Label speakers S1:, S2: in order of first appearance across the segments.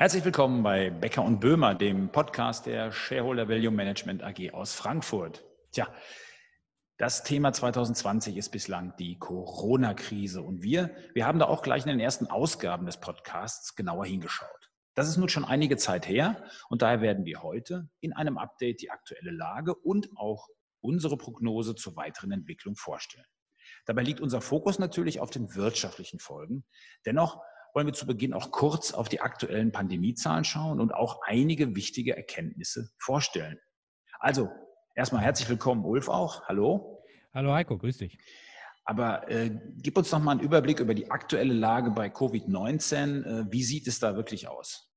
S1: Herzlich willkommen bei Becker und Böhmer, dem Podcast der Shareholder Value Management AG aus Frankfurt. Tja, das Thema 2020 ist bislang die Corona-Krise und wir, wir haben da auch gleich in den ersten Ausgaben des Podcasts genauer hingeschaut. Das ist nun schon einige Zeit her und daher werden wir heute in einem Update die aktuelle Lage und auch unsere Prognose zur weiteren Entwicklung vorstellen. Dabei liegt unser Fokus natürlich auf den wirtschaftlichen Folgen. Dennoch wollen wir zu Beginn auch kurz auf die aktuellen Pandemiezahlen schauen und auch einige wichtige Erkenntnisse vorstellen. Also, erstmal herzlich willkommen, Ulf auch. Hallo.
S2: Hallo Heiko, grüß dich.
S1: Aber äh, gib uns noch mal einen Überblick über die aktuelle Lage bei Covid-19. Äh, wie sieht es da wirklich aus?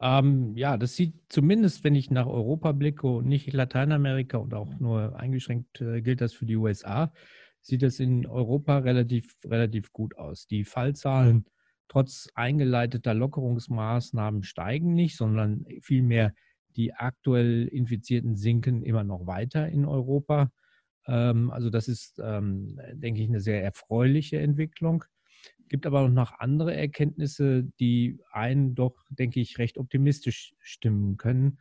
S2: Ähm, ja, das sieht zumindest, wenn ich nach Europa blicke und nicht Lateinamerika und auch nur eingeschränkt äh, gilt das für die USA, sieht es in Europa relativ, relativ gut aus. Die Fallzahlen trotz eingeleiteter Lockerungsmaßnahmen steigen nicht, sondern vielmehr die aktuell Infizierten sinken immer noch weiter in Europa. Ähm, also das ist, ähm, denke ich, eine sehr erfreuliche Entwicklung. Es Gibt aber noch andere Erkenntnisse, die einen doch, denke ich, recht optimistisch stimmen können.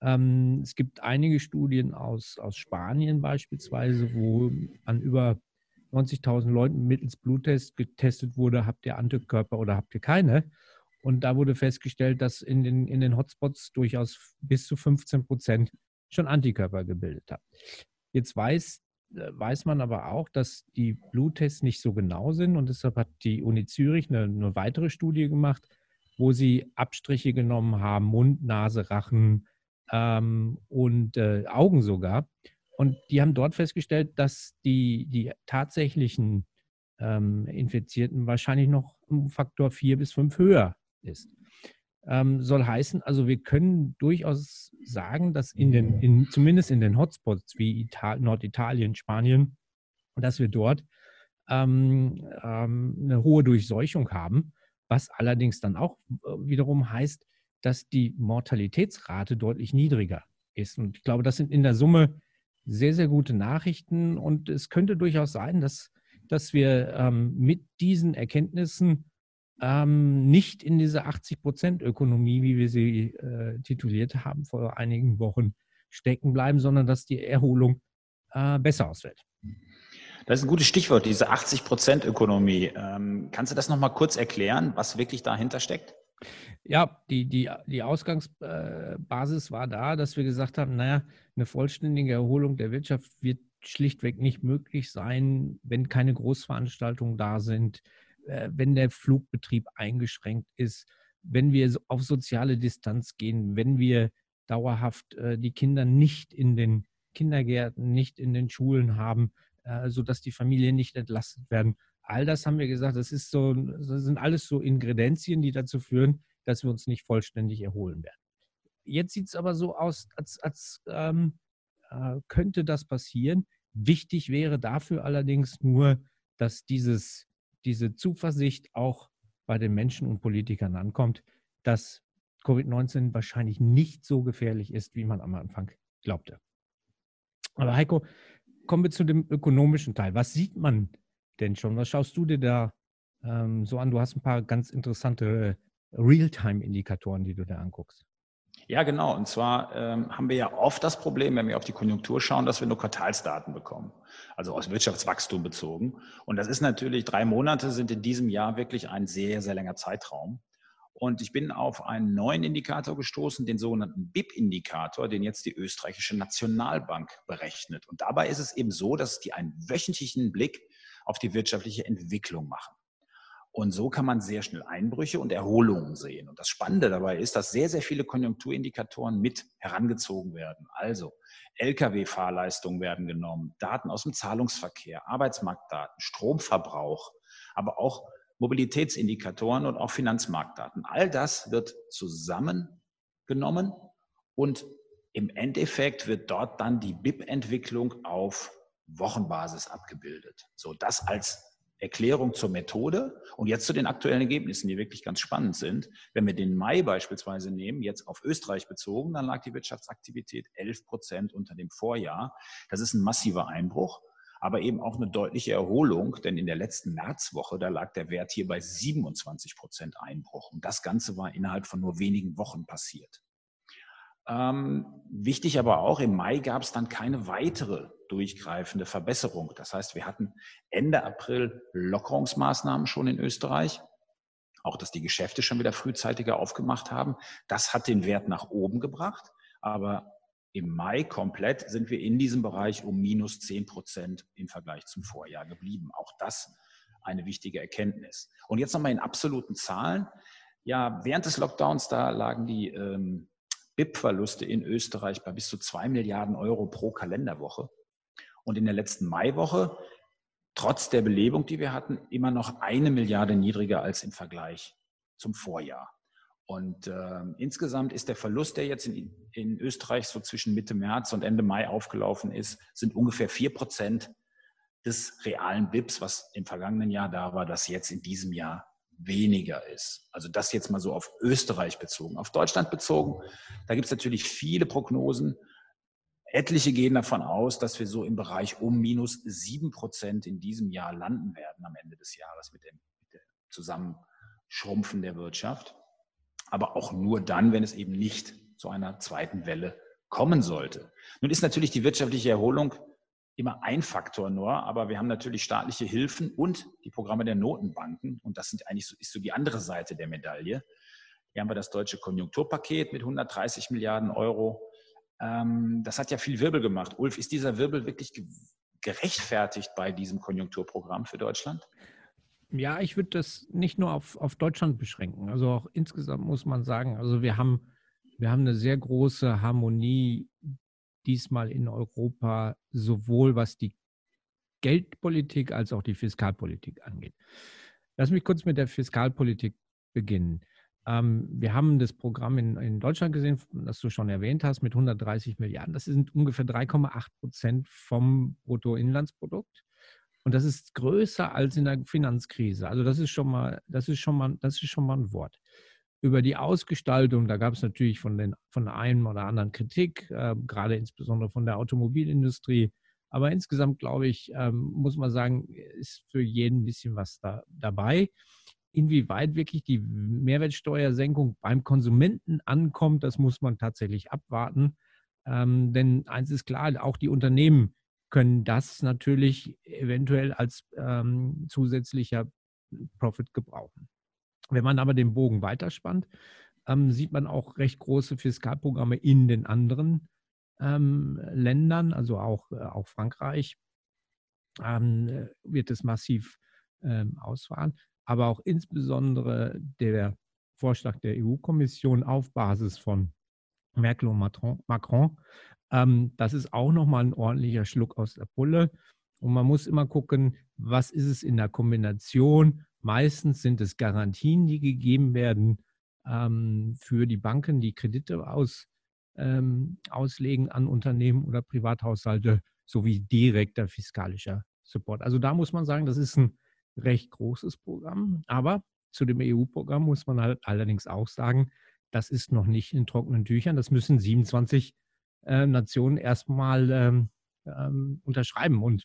S2: Ähm, es gibt einige Studien aus, aus Spanien beispielsweise, wo an über 90.000 Leuten mittels Bluttest getestet wurde, habt ihr Antikörper oder habt ihr keine? Und da wurde festgestellt, dass in den, in den Hotspots durchaus bis zu 15 Prozent schon Antikörper gebildet haben. Jetzt weiß, äh, weiß man aber auch, dass die Bluttests nicht so genau sind und deshalb hat die Uni Zürich eine, eine weitere Studie gemacht, wo sie Abstriche genommen haben, Mund, Nase, Rachen ähm, und äh, Augen sogar und die haben dort festgestellt, dass die, die tatsächlichen ähm, Infizierten wahrscheinlich noch um Faktor 4 bis 5 höher ist. Ähm, soll heißen, also wir können durchaus sagen, dass in den, in, zumindest in den Hotspots wie Ital Norditalien, Spanien, dass wir dort ähm, ähm, eine hohe Durchseuchung haben, was allerdings dann auch äh, wiederum heißt, dass die Mortalitätsrate deutlich niedriger ist. Und ich glaube, das sind in der Summe sehr, sehr gute Nachrichten. Und es könnte durchaus sein, dass, dass wir ähm, mit diesen Erkenntnissen ähm, nicht in diese 80-Prozent-Ökonomie, wie wir sie äh, tituliert haben vor einigen Wochen, stecken bleiben, sondern dass die Erholung äh, besser ausfällt.
S1: Das ist ein gutes Stichwort, diese 80-Prozent-Ökonomie. Ähm, kannst du das nochmal kurz erklären, was wirklich dahinter steckt?
S2: Ja, die, die, die Ausgangsbasis war da, dass wir gesagt haben, naja, eine vollständige Erholung der Wirtschaft wird schlichtweg nicht möglich sein, wenn keine Großveranstaltungen da sind, äh, wenn der Flugbetrieb eingeschränkt ist, wenn wir auf soziale Distanz gehen, wenn wir dauerhaft äh, die Kinder nicht in den Kindergärten, nicht in den Schulen haben, äh, sodass die Familien nicht entlastet werden. All das haben wir gesagt, das, ist so, das sind alles so Ingredienzien, die dazu führen, dass wir uns nicht vollständig erholen werden. Jetzt sieht es aber so aus, als, als ähm, äh, könnte das passieren. Wichtig wäre dafür allerdings nur, dass dieses, diese Zuversicht auch bei den Menschen und Politikern ankommt, dass Covid-19 wahrscheinlich nicht so gefährlich ist, wie man am Anfang glaubte. Aber Heiko, kommen wir zu dem ökonomischen Teil. Was sieht man denn schon? Was schaust du dir da ähm, so an? Du hast ein paar ganz interessante Realtime-Indikatoren, die du da anguckst.
S1: Ja, genau. Und zwar ähm, haben wir ja oft das Problem, wenn wir auf die Konjunktur schauen, dass wir nur Quartalsdaten bekommen, also aus Wirtschaftswachstum bezogen. Und das ist natürlich, drei Monate sind in diesem Jahr wirklich ein sehr, sehr langer Zeitraum. Und ich bin auf einen neuen Indikator gestoßen, den sogenannten BIP-Indikator, den jetzt die österreichische Nationalbank berechnet. Und dabei ist es eben so, dass die einen wöchentlichen Blick auf die wirtschaftliche Entwicklung machen. Und so kann man sehr schnell Einbrüche und Erholungen sehen. Und das Spannende dabei ist, dass sehr, sehr viele Konjunkturindikatoren mit herangezogen werden. Also Lkw-Fahrleistungen werden genommen, Daten aus dem Zahlungsverkehr, Arbeitsmarktdaten, Stromverbrauch, aber auch Mobilitätsindikatoren und auch Finanzmarktdaten. All das wird zusammengenommen und im Endeffekt wird dort dann die BIP-Entwicklung auf Wochenbasis abgebildet. So das als Erklärung zur Methode und jetzt zu den aktuellen Ergebnissen, die wirklich ganz spannend sind. Wenn wir den Mai beispielsweise nehmen, jetzt auf Österreich bezogen, dann lag die Wirtschaftsaktivität 11 Prozent unter dem Vorjahr. Das ist ein massiver Einbruch. aber eben auch eine deutliche Erholung, denn in der letzten Märzwoche, da lag der Wert hier bei 27 Prozent Einbruch. Und das Ganze war innerhalb von nur wenigen Wochen passiert. Ähm, wichtig aber auch, im Mai gab es dann keine weitere durchgreifende Verbesserung. Das heißt, wir hatten Ende April Lockerungsmaßnahmen schon in Österreich. Auch, dass die Geschäfte schon wieder frühzeitiger aufgemacht haben. Das hat den Wert nach oben gebracht. Aber im Mai komplett sind wir in diesem Bereich um minus 10 Prozent im Vergleich zum Vorjahr geblieben. Auch das eine wichtige Erkenntnis. Und jetzt nochmal in absoluten Zahlen. Ja, während des Lockdowns, da lagen die ähm, BIP-Verluste in Österreich bei bis zu zwei Milliarden Euro pro Kalenderwoche. Und in der letzten Maiwoche, trotz der Belebung, die wir hatten, immer noch eine Milliarde niedriger als im Vergleich zum Vorjahr. Und äh, insgesamt ist der Verlust, der jetzt in, in, Österreich so zwischen Mitte März und Ende Mai aufgelaufen ist, sind ungefähr vier Prozent des realen BIPs, was im vergangenen Jahr da war, das jetzt in diesem Jahr weniger ist. Also das jetzt mal so auf Österreich bezogen. Auf Deutschland bezogen, da gibt es natürlich viele Prognosen. Etliche gehen davon aus, dass wir so im Bereich um minus sieben Prozent in diesem Jahr landen werden am Ende des Jahres mit dem, mit dem Zusammenschrumpfen der Wirtschaft aber auch nur dann, wenn es eben nicht zu einer zweiten Welle kommen sollte. Nun ist natürlich die wirtschaftliche Erholung immer ein Faktor nur, aber wir haben natürlich staatliche Hilfen und die Programme der Notenbanken und das sind eigentlich so, ist so die andere Seite der Medaille. Hier haben wir das deutsche Konjunkturpaket mit 130 Milliarden Euro. Ähm, das hat ja viel Wirbel gemacht. Ulf, ist dieser Wirbel wirklich gerechtfertigt bei diesem Konjunkturprogramm für Deutschland?
S2: Ja, ich würde das nicht nur auf, auf Deutschland beschränken. Also auch insgesamt muss man sagen, also wir haben, wir haben eine sehr große Harmonie diesmal in Europa, sowohl was die Geldpolitik als auch die Fiskalpolitik angeht. Lass mich kurz mit der Fiskalpolitik beginnen. Ähm, wir haben das Programm in, in Deutschland gesehen, das du schon erwähnt hast, mit 130 Milliarden. Das sind ungefähr 3,8 Prozent vom Bruttoinlandsprodukt. Und das ist größer als in der Finanzkrise. Also das ist schon mal, das ist schon mal, das ist schon mal ein Wort. Über die Ausgestaltung, da gab es natürlich von den von einem oder anderen Kritik, äh, gerade insbesondere von der Automobilindustrie. Aber insgesamt glaube ich, ähm, muss man sagen, ist für jeden ein bisschen was da, dabei. Inwieweit wirklich die Mehrwertsteuersenkung beim Konsumenten ankommt, das muss man tatsächlich abwarten. Ähm, denn eins ist klar, auch die Unternehmen können das natürlich eventuell als ähm, zusätzlicher Profit gebrauchen. Wenn man aber den Bogen weiterspannt, ähm, sieht man auch recht große Fiskalprogramme in den anderen ähm, Ländern, also auch, äh, auch Frankreich ähm, wird es massiv ähm, ausfahren, aber auch insbesondere der Vorschlag der EU-Kommission auf Basis von Merkel und Macron ähm, das ist auch nochmal ein ordentlicher Schluck aus der Pulle. Und man muss immer gucken, was ist es in der Kombination. Meistens sind es Garantien, die gegeben werden ähm, für die Banken, die Kredite aus, ähm, auslegen an Unternehmen oder Privathaushalte, sowie direkter fiskalischer Support. Also da muss man sagen, das ist ein recht großes Programm. Aber zu dem EU-Programm muss man halt allerdings auch sagen, das ist noch nicht in trockenen Tüchern. Das müssen 27 äh, Nationen erstmal ähm, ähm, unterschreiben. Und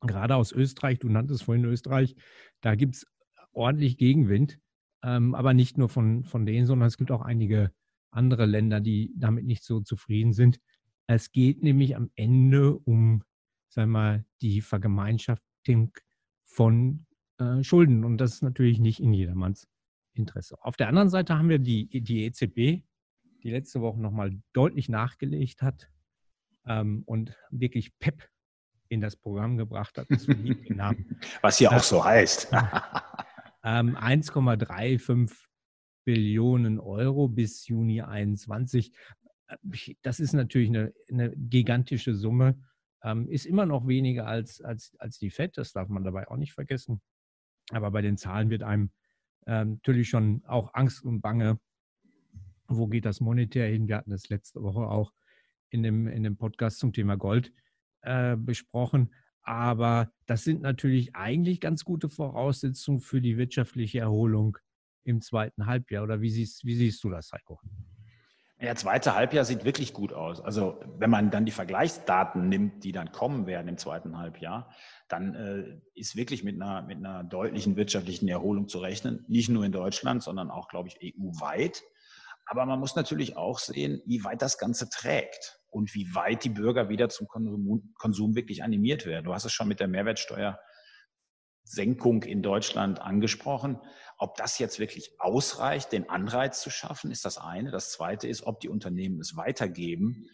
S2: gerade aus Österreich, du nanntest vorhin Österreich, da gibt es ordentlich Gegenwind, ähm, aber nicht nur von, von denen, sondern es gibt auch einige andere Länder, die damit nicht so zufrieden sind. Es geht nämlich am Ende um, sagen wir mal, die Vergemeinschaftung von äh, Schulden. Und das ist natürlich nicht in jedermanns Interesse. Auf der anderen Seite haben wir die, die EZB, die letzte Woche nochmal deutlich nachgelegt hat ähm, und wirklich Pep in das Programm gebracht hat.
S1: Was hier auch so heißt.
S2: ähm, 1,35 Billionen Euro bis Juni 2021. Das ist natürlich eine, eine gigantische Summe. Ähm, ist immer noch weniger als, als, als die FED, das darf man dabei auch nicht vergessen. Aber bei den Zahlen wird einem ähm, natürlich schon auch Angst und Bange, wo geht das monetär hin? Wir hatten das letzte Woche auch in dem, in dem Podcast zum Thema Gold äh, besprochen. Aber das sind natürlich eigentlich ganz gute Voraussetzungen für die wirtschaftliche Erholung im zweiten Halbjahr. Oder wie siehst, wie siehst du das, Heiko?
S1: Ja, zweite Halbjahr sieht wirklich gut aus. Also wenn man dann die Vergleichsdaten nimmt, die dann kommen werden im zweiten Halbjahr, dann äh, ist wirklich mit einer, mit einer deutlichen wirtschaftlichen Erholung zu rechnen. Nicht nur in Deutschland, sondern auch, glaube ich, EU-weit. Aber man muss natürlich auch sehen, wie weit das Ganze trägt und wie weit die Bürger wieder zum Konsum, Konsum wirklich animiert werden. Du hast es schon mit der Mehrwertsteuersenkung in Deutschland angesprochen. Ob das jetzt wirklich ausreicht, den Anreiz zu schaffen, ist das eine. Das zweite ist, ob die Unternehmen es weitergeben.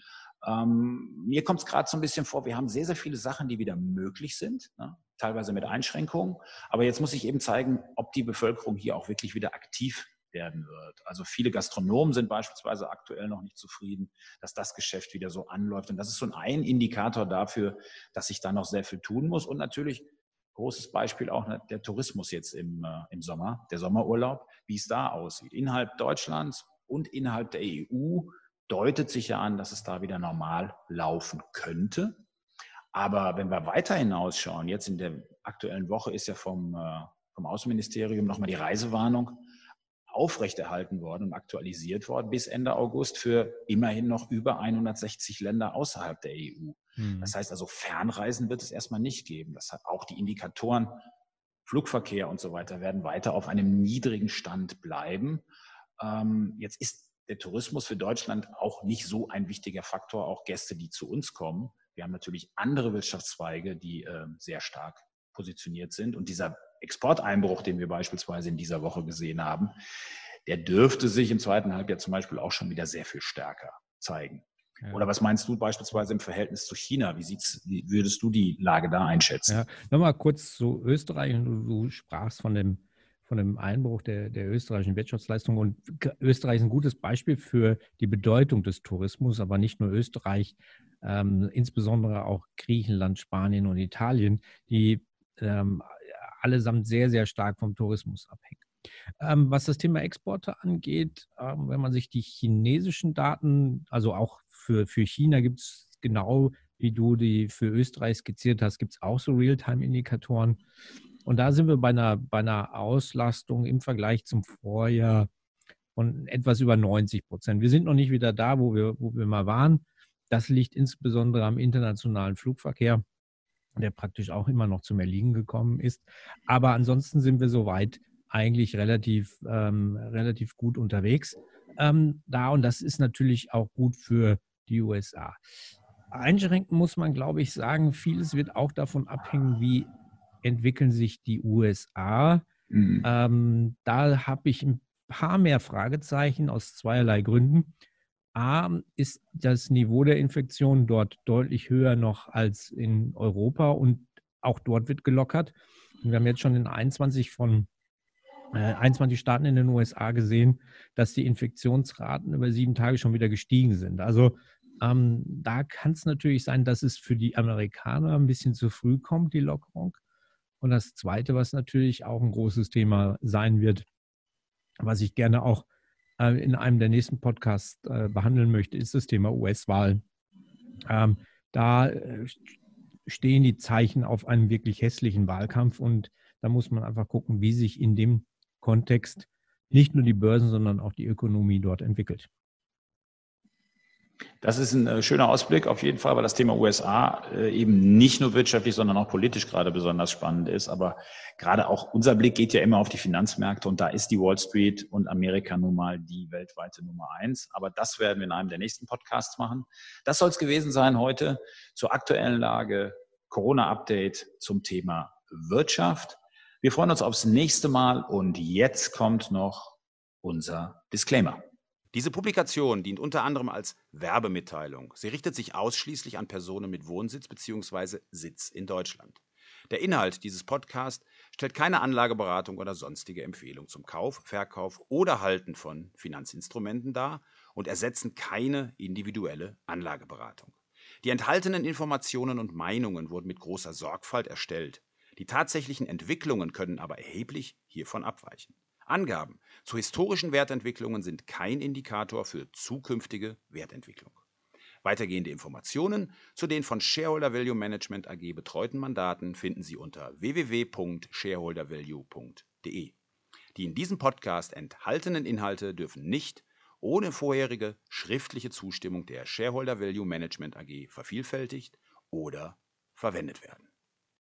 S1: Ähm, mir kommt es gerade so ein bisschen vor, wir haben sehr, sehr viele Sachen, die wieder möglich sind, ne? teilweise mit Einschränkungen. Aber jetzt muss ich eben zeigen, ob die Bevölkerung hier auch wirklich wieder aktiv werden wird. Also viele Gastronomen sind beispielsweise aktuell noch nicht zufrieden, dass das Geschäft wieder so anläuft. Und das ist so ein Indikator dafür, dass sich da noch sehr viel tun muss. Und natürlich großes Beispiel auch ne, der Tourismus jetzt im, äh, im Sommer, der Sommerurlaub, wie es da aussieht. Innerhalb Deutschlands und innerhalb der EU deutet sich ja an, dass es da wieder normal laufen könnte. Aber wenn wir weiter hinausschauen, jetzt in der aktuellen Woche ist ja vom, äh, vom Außenministerium nochmal die Reisewarnung aufrechterhalten worden und aktualisiert worden bis Ende August für immerhin noch über 160 Länder außerhalb der EU. Mhm. Das heißt also, Fernreisen wird es erstmal nicht geben. Das hat auch die Indikatoren Flugverkehr und so weiter werden weiter auf einem niedrigen Stand bleiben. Ähm, jetzt ist der Tourismus für Deutschland auch nicht so ein wichtiger Faktor, auch Gäste, die zu uns kommen. Wir haben natürlich andere Wirtschaftszweige, die äh, sehr stark positioniert sind. Und dieser Exporteinbruch, den wir beispielsweise in dieser Woche gesehen haben, der dürfte sich im zweiten Halbjahr zum Beispiel auch schon wieder sehr viel stärker zeigen. Ja. Oder was meinst du beispielsweise im Verhältnis zu China? Wie, sieht's, wie würdest du die Lage da einschätzen? Ja,
S2: nochmal kurz zu Österreich. Du, du sprachst von dem, von dem Einbruch der, der österreichischen Wirtschaftsleistung. Und Österreich ist ein gutes Beispiel für die Bedeutung des Tourismus, aber nicht nur Österreich, ähm, insbesondere auch Griechenland, Spanien und Italien, die ähm, allesamt sehr, sehr stark vom Tourismus abhängen. Ähm, was das Thema Exporte angeht, ähm, wenn man sich die chinesischen Daten, also auch für, für China gibt es genau, wie du die für Österreich skizziert hast, gibt es auch so Realtime-Indikatoren. Und da sind wir bei einer, bei einer Auslastung im Vergleich zum Vorjahr von etwas über 90 Prozent. Wir sind noch nicht wieder da, wo wir, wo wir mal waren. Das liegt insbesondere am internationalen Flugverkehr der praktisch auch immer noch zum Erliegen gekommen ist. Aber ansonsten sind wir soweit eigentlich relativ, ähm, relativ gut unterwegs ähm, da und das ist natürlich auch gut für die USA. Einschränken muss man, glaube ich, sagen, vieles wird auch davon abhängen, wie entwickeln sich die USA. Mhm. Ähm, da habe ich ein paar mehr Fragezeichen aus zweierlei Gründen. A, ist das Niveau der Infektion dort deutlich höher noch als in Europa und auch dort wird gelockert. wir haben jetzt schon in 21 von äh, 21 Staaten in den USA gesehen, dass die Infektionsraten über sieben Tage schon wieder gestiegen sind. Also ähm, da kann es natürlich sein, dass es für die Amerikaner ein bisschen zu früh kommt, die Lockerung. Und das Zweite, was natürlich auch ein großes Thema sein wird, was ich gerne auch in einem der nächsten Podcasts äh, behandeln möchte, ist das Thema US-Wahl. Ähm, da äh, stehen die Zeichen auf einem wirklich hässlichen Wahlkampf und da muss man einfach gucken, wie sich in dem Kontext nicht nur die Börsen, sondern auch die Ökonomie dort entwickelt.
S1: Das ist ein äh, schöner Ausblick auf jeden Fall, weil das Thema USA äh, eben nicht nur wirtschaftlich, sondern auch politisch gerade besonders spannend ist. Aber gerade auch unser Blick geht ja immer auf die Finanzmärkte und da ist die Wall Street und Amerika nun mal die weltweite Nummer eins. Aber das werden wir in einem der nächsten Podcasts machen. Das soll es gewesen sein heute zur aktuellen Lage, Corona-Update zum Thema Wirtschaft. Wir freuen uns aufs nächste Mal und jetzt kommt noch unser Disclaimer.
S3: Diese Publikation dient unter anderem als Werbemitteilung. Sie richtet sich ausschließlich an Personen mit Wohnsitz bzw. Sitz in Deutschland. Der Inhalt dieses Podcasts stellt keine Anlageberatung oder sonstige Empfehlung zum Kauf, Verkauf oder Halten von Finanzinstrumenten dar und ersetzen keine individuelle Anlageberatung. Die enthaltenen Informationen und Meinungen wurden mit großer Sorgfalt erstellt. Die tatsächlichen Entwicklungen können aber erheblich hiervon abweichen. Angaben zu historischen Wertentwicklungen sind kein Indikator für zukünftige Wertentwicklung. Weitergehende Informationen zu den von Shareholder Value Management AG betreuten Mandaten finden Sie unter www.shareholdervalue.de. Die in diesem Podcast enthaltenen Inhalte dürfen nicht
S1: ohne vorherige schriftliche Zustimmung der Shareholder Value Management AG vervielfältigt oder verwendet werden.